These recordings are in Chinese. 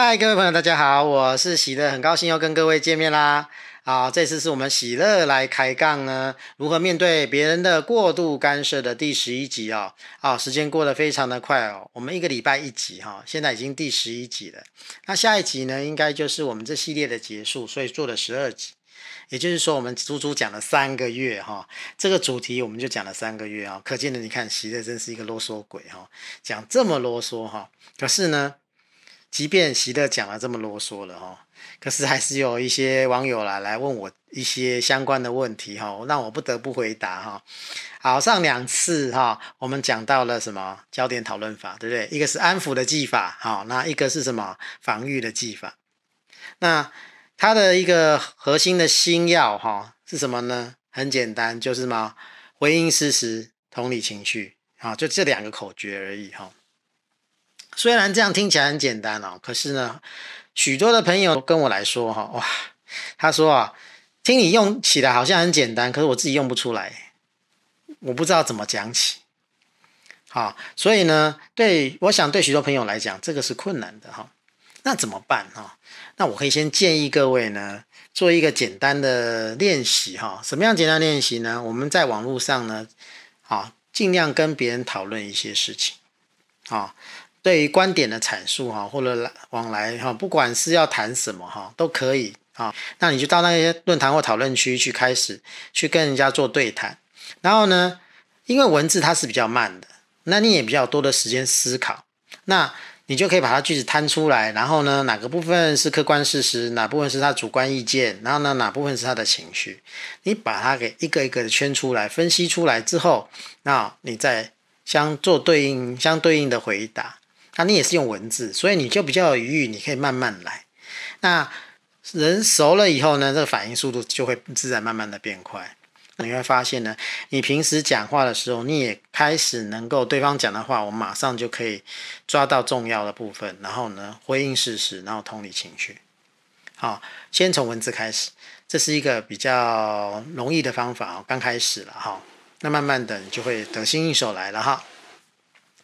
嗨，各位朋友，大家好，我是喜乐，很高兴又跟各位见面啦。好，这次是我们喜乐来开杠呢，如何面对别人的过度干涉的第十一集哦。啊，时间过得非常的快哦，我们一个礼拜一集哈，现在已经第十一集了。那下一集呢，应该就是我们这系列的结束，所以做了十二集，也就是说我们足足讲了三个月哈。这个主题我们就讲了三个月啊，可见的你看喜乐真是一个啰嗦鬼哈，讲这么啰嗦哈，可是呢。即便喜乐讲了这么啰嗦了哈，可是还是有一些网友来来问我一些相关的问题哈，让我不得不回答哈。好，上两次哈，我们讲到了什么焦点讨论法，对不对？一个是安抚的技法，好，那一个是什么防御的技法？那它的一个核心的心要哈是什么呢？很简单，就是什么回应事实，同理情绪，啊，就这两个口诀而已哈。虽然这样听起来很简单哦，可是呢，许多的朋友跟我来说哈，哇，他说啊，听你用起来好像很简单，可是我自己用不出来，我不知道怎么讲起。好，所以呢，对，我想对许多朋友来讲，这个是困难的哈。那怎么办哈？那我可以先建议各位呢，做一个简单的练习哈。什么样简单练习呢？我们在网络上呢，啊，尽量跟别人讨论一些事情，啊。对于观点的阐述哈，或者来往来哈，不管是要谈什么哈，都可以啊。那你就到那些论坛或讨论区去开始去跟人家做对谈。然后呢，因为文字它是比较慢的，那你也比较多的时间思考，那你就可以把它句子摊出来。然后呢，哪个部分是客观事实，哪部分是他主观意见，然后呢，哪部分是他的情绪，你把它给一个一个的圈出来，分析出来之后，那你再相做对应相对应的回答。那你也是用文字，所以你就比较有余裕，你可以慢慢来。那人熟了以后呢，这个反应速度就会自然慢慢的变快。你会发现呢，你平时讲话的时候，你也开始能够对方讲的话，我马上就可以抓到重要的部分，然后呢回应事实，然后同理情绪。好，先从文字开始，这是一个比较容易的方法，刚开始了哈。那慢慢的你就会得心应手来了哈。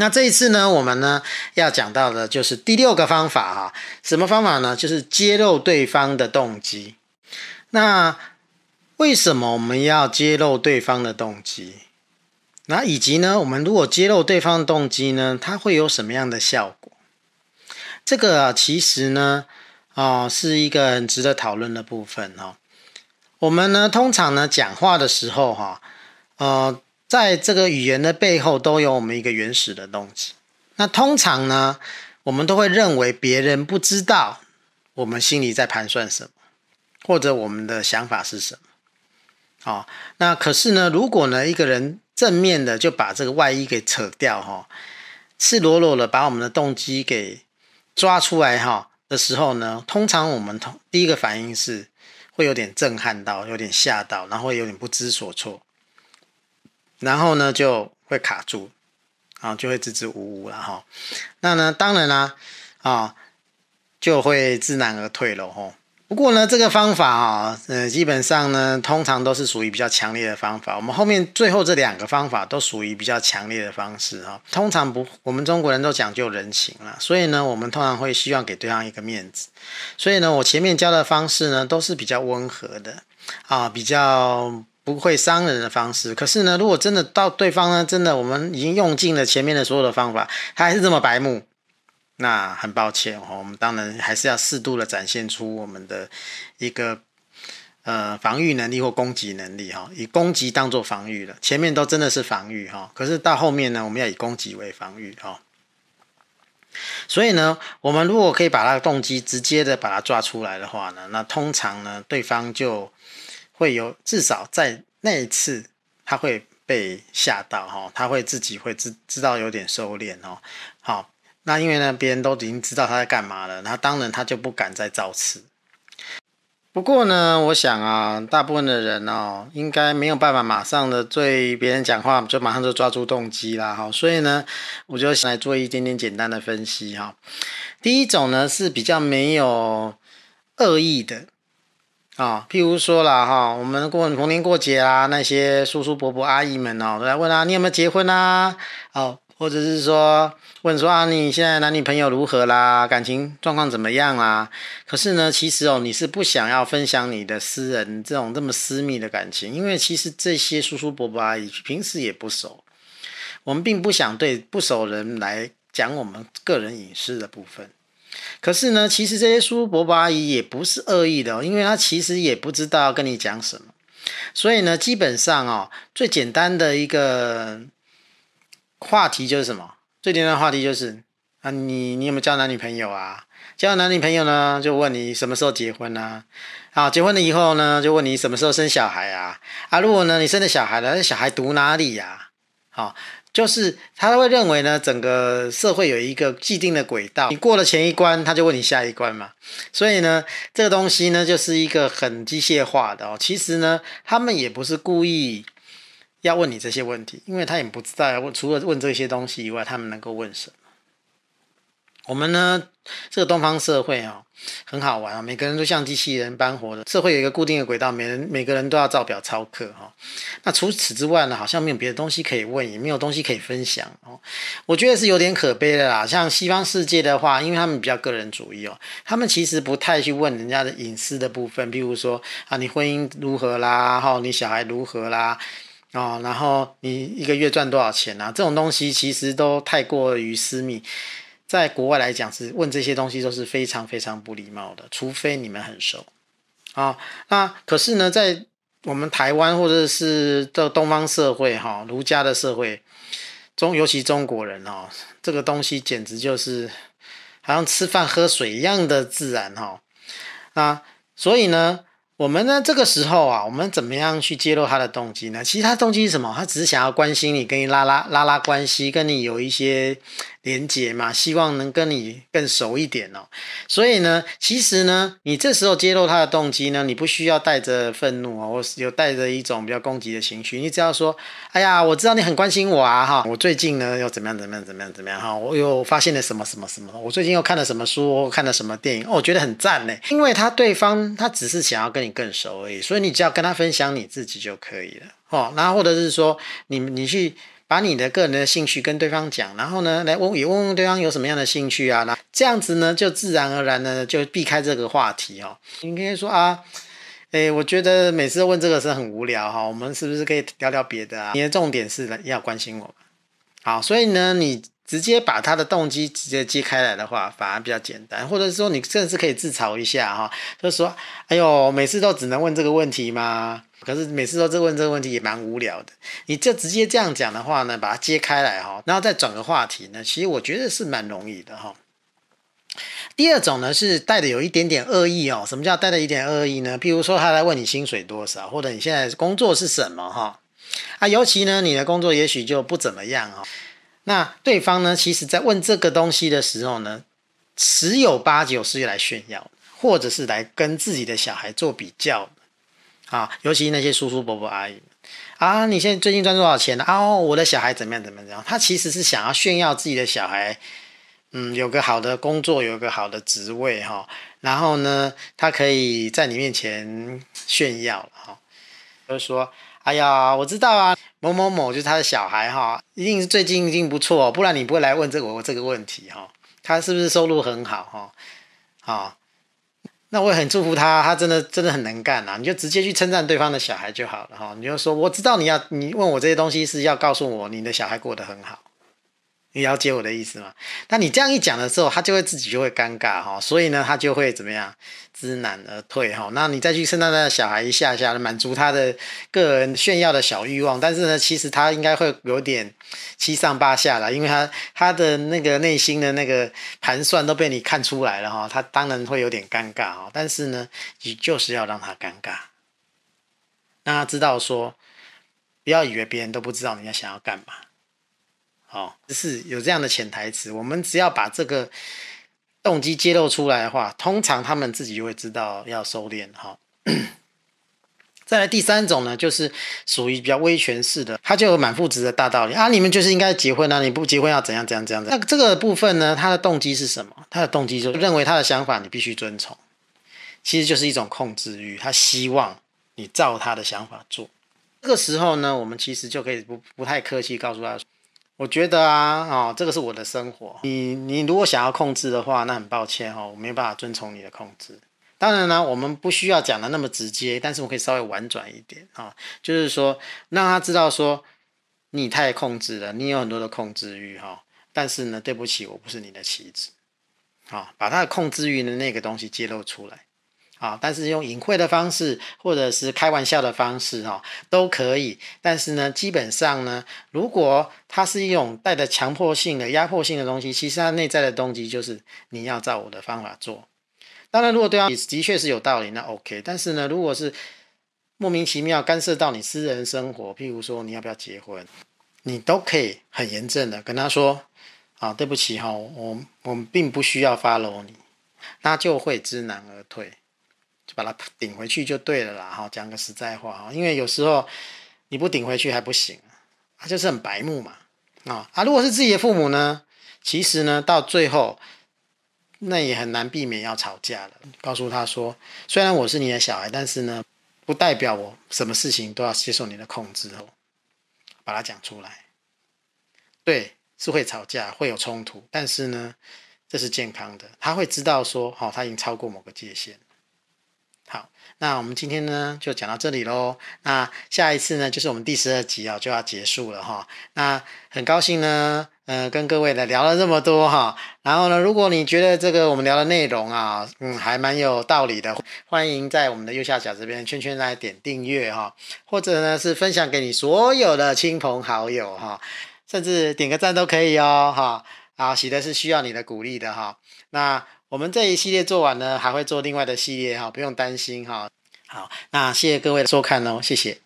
那这一次呢，我们呢要讲到的就是第六个方法哈，什么方法呢？就是揭露对方的动机。那为什么我们要揭露对方的动机？那以及呢，我们如果揭露对方的动机呢，它会有什么样的效果？这个啊，其实呢，啊，是一个很值得讨论的部分哦。我们呢，通常呢讲话的时候哈，呃。在这个语言的背后，都有我们一个原始的动机。那通常呢，我们都会认为别人不知道我们心里在盘算什么，或者我们的想法是什么。哦，那可是呢，如果呢一个人正面的就把这个外衣给扯掉，哈，赤裸裸的把我们的动机给抓出来，哈的时候呢，通常我们同第一个反应是会有点震撼到，有点吓到，然后有点不知所措。然后呢，就会卡住，啊，就会支支吾吾了哈。那呢，当然啦，啊，就会知难而退了哈。不过呢，这个方法啊，呃，基本上呢，通常都是属于比较强烈的方法。我们后面最后这两个方法都属于比较强烈的方式哈。通常不，我们中国人都讲究人情了，所以呢，我们通常会希望给对方一个面子。所以呢，我前面教的方式呢，都是比较温和的，啊，比较。不会伤人的方式，可是呢，如果真的到对方呢，真的我们已经用尽了前面的所有的方法，他还是这么白目，那很抱歉哦，我们当然还是要适度的展现出我们的一个呃防御能力或攻击能力哈，以攻击当做防御了，前面都真的是防御哈，可是到后面呢，我们要以攻击为防御哈，所以呢，我们如果可以把他的动机直接的把它抓出来的话呢，那通常呢，对方就。会有至少在那一次，他会被吓到哈，他会自己会知知道有点收敛哦。好，那因为呢，别人都已经知道他在干嘛了，那当然他就不敢再造次。不过呢，我想啊，大部分的人哦，应该没有办法马上的对别人讲话就马上就抓住动机啦哈，所以呢，我就想来做一点点简单的分析哈。第一种呢是比较没有恶意的。啊、譬如说了哈，我们过逢年过节啦，那些叔叔伯伯阿姨们哦，都来问啊，你有没有结婚啊？哦，或者是说问说啊，你现在男女朋友如何啦？感情状况怎么样啦？可是呢，其实哦，你是不想要分享你的私人这种这么私密的感情，因为其实这些叔叔伯伯阿姨平时也不熟，我们并不想对不熟人来讲我们个人隐私的部分。可是呢，其实这些叔叔伯伯阿姨也不是恶意的哦，因为他其实也不知道要跟你讲什么，所以呢，基本上哦，最简单的一个。话题就是什么？最简单的话题就是啊，你你有没有交男女朋友啊？交男女朋友呢，就问你什么时候结婚呢？啊，结婚了以后呢，就问你什么时候生小孩啊？啊，如果呢你生了小孩了，那小孩读哪里呀？好，就是他会认为呢，整个社会有一个既定的轨道，你过了前一关，他就问你下一关嘛。所以呢，这个东西呢，就是一个很机械化的哦。其实呢，他们也不是故意。要问你这些问题，因为他也不知道问，除了问这些东西以外，他们能够问什么？我们呢，这个东方社会啊，很好玩啊，每个人都像机器人般活的。社会有一个固定的轨道，每人每个人都要照表操课哈。那除此之外呢，好像没有别的东西可以问，也没有东西可以分享哦。我觉得是有点可悲的啦。像西方世界的话，因为他们比较个人主义哦，他们其实不太去问人家的隐私的部分，比如说啊，你婚姻如何啦？哈，你小孩如何啦？哦，然后你一个月赚多少钱啊？这种东西其实都太过于私密，在国外来讲是问这些东西都是非常非常不礼貌的，除非你们很熟。啊、那可是呢，在我们台湾或者是这东方社会哈，儒家的社会中，尤其中国人哦，这个东西简直就是好像吃饭喝水一样的自然哈。啊，所以呢。我们呢，这个时候啊，我们怎么样去揭露他的动机呢？其实他动机是什么？他只是想要关心你，跟你拉拉拉拉关系，跟你有一些。连结嘛，希望能跟你更熟一点哦。所以呢，其实呢，你这时候揭露他的动机呢，你不需要带着愤怒啊，或是有带着一种比较攻击的情绪。你只要说：“哎呀，我知道你很关心我啊，哈，我最近呢又怎么样怎么样怎么样怎么样哈，我又发现了什么什么什么，我最近又看了什么书，我看了什么电影，哦，我觉得很赞呢。因为他对方他只是想要跟你更熟而已，所以你只要跟他分享你自己就可以了哦。然后或者是说，你你去。把你的个人的兴趣跟对方讲，然后呢，来问也问问对方有什么样的兴趣啊，那这样子呢，就自然而然的就避开这个话题哦。你可以说啊，诶，我觉得每次问这个是很无聊哈，我们是不是可以聊聊别的啊？你的重点是要关心我，好，所以呢，你直接把他的动机直接揭开来的话，反而比较简单，或者说你甚至可以自嘲一下哈，就说，哎呦，每次都只能问这个问题吗？可是每次都问这个问题也蛮无聊的，你就直接这样讲的话呢，把它揭开来哈，然后再转个话题呢，其实我觉得是蛮容易的哈。第二种呢是带的有一点点恶意哦，什么叫带的一点恶意呢？譬如说他来问你薪水多少，或者你现在工作是什么哈，啊，尤其呢你的工作也许就不怎么样哈，那对方呢其实在问这个东西的时候呢，十有八九是来炫耀，或者是来跟自己的小孩做比较。啊，尤其那些叔叔伯伯阿姨啊，你现在最近赚多少钱呢？啊，哦，我的小孩怎么样怎么样？他其实是想要炫耀自己的小孩，嗯，有个好的工作，有个好的职位哈。然后呢，他可以在你面前炫耀哈，就是说，哎呀，我知道啊，某某某就是他的小孩哈，一定是最近一定不错，不然你不会来问这个我这个问题哈。他是不是收入很好哈？啊。那我也很祝福他，他真的真的很能干啊！你就直接去称赞对方的小孩就好了哈，你就说我知道你要你问我这些东西是要告诉我你的小孩过得很好。你了解我的意思吗？那你这样一讲的时候，他就会自己就会尴尬哈，所以呢，他就会怎么样，知难而退哈。那你再去称赞他的小孩一下下，满足他的个人炫耀的小欲望，但是呢，其实他应该会有点七上八下了，因为他他的那个内心的那个盘算都被你看出来了哈，他当然会有点尴尬哈。但是呢，你就是要让他尴尬，让他知道说，不要以为别人都不知道你要想要干嘛。哦，是有这样的潜台词。我们只要把这个动机揭露出来的话，通常他们自己就会知道要收敛。哈、再来第三种呢，就是属于比较威权式的，他就有满腹子的大道理啊，你们就是应该结婚啊，你不结婚要怎样怎样怎样。那这个部分呢，他的动机是什么？他的动机就认为他的想法你必须遵从，其实就是一种控制欲，他希望你照他的想法做。这个时候呢，我们其实就可以不不太客气告诉他。我觉得啊，哦，这个是我的生活。你你如果想要控制的话，那很抱歉哈、哦，我没有办法遵从你的控制。当然呢，我们不需要讲的那么直接，但是我可以稍微婉转一点啊、哦，就是说让他知道说你太控制了，你有很多的控制欲哈、哦。但是呢，对不起，我不是你的棋子。啊、哦，把他的控制欲的那个东西揭露出来。啊，但是用隐晦的方式，或者是开玩笑的方式，哈，都可以。但是呢，基本上呢，如果它是一种带着强迫性的、压迫性的东西，其实它内在的动机就是你要照我的方法做。当然，如果对方的确是有道理，那 OK。但是呢，如果是莫名其妙干涉到你私人生活，譬如说你要不要结婚，你都可以很严正的跟他说：“啊，对不起哈，我我们并不需要 follow 你。”那就会知难而退。就把它顶回去就对了啦，哈，讲个实在话哈，因为有时候你不顶回去还不行，他就是很白目嘛，啊啊，如果是自己的父母呢，其实呢到最后那也很难避免要吵架了。告诉他说，虽然我是你的小孩，但是呢，不代表我什么事情都要接受你的控制哦，把它讲出来，对，是会吵架，会有冲突，但是呢，这是健康的，他会知道说，哦，他已经超过某个界限。好，那我们今天呢就讲到这里喽。那下一次呢就是我们第十二集啊就要结束了哈。那很高兴呢，呃，跟各位来聊了这么多哈。然后呢，如果你觉得这个我们聊的内容啊，嗯，还蛮有道理的，欢迎在我们的右下角这边圈圈来点订阅哈，或者呢是分享给你所有的亲朋好友哈，甚至点个赞都可以哦哈。啊，喜乐是需要你的鼓励的哈。那。我们这一系列做完呢，还会做另外的系列哈，不用担心哈。好，那谢谢各位的收看哦，谢谢。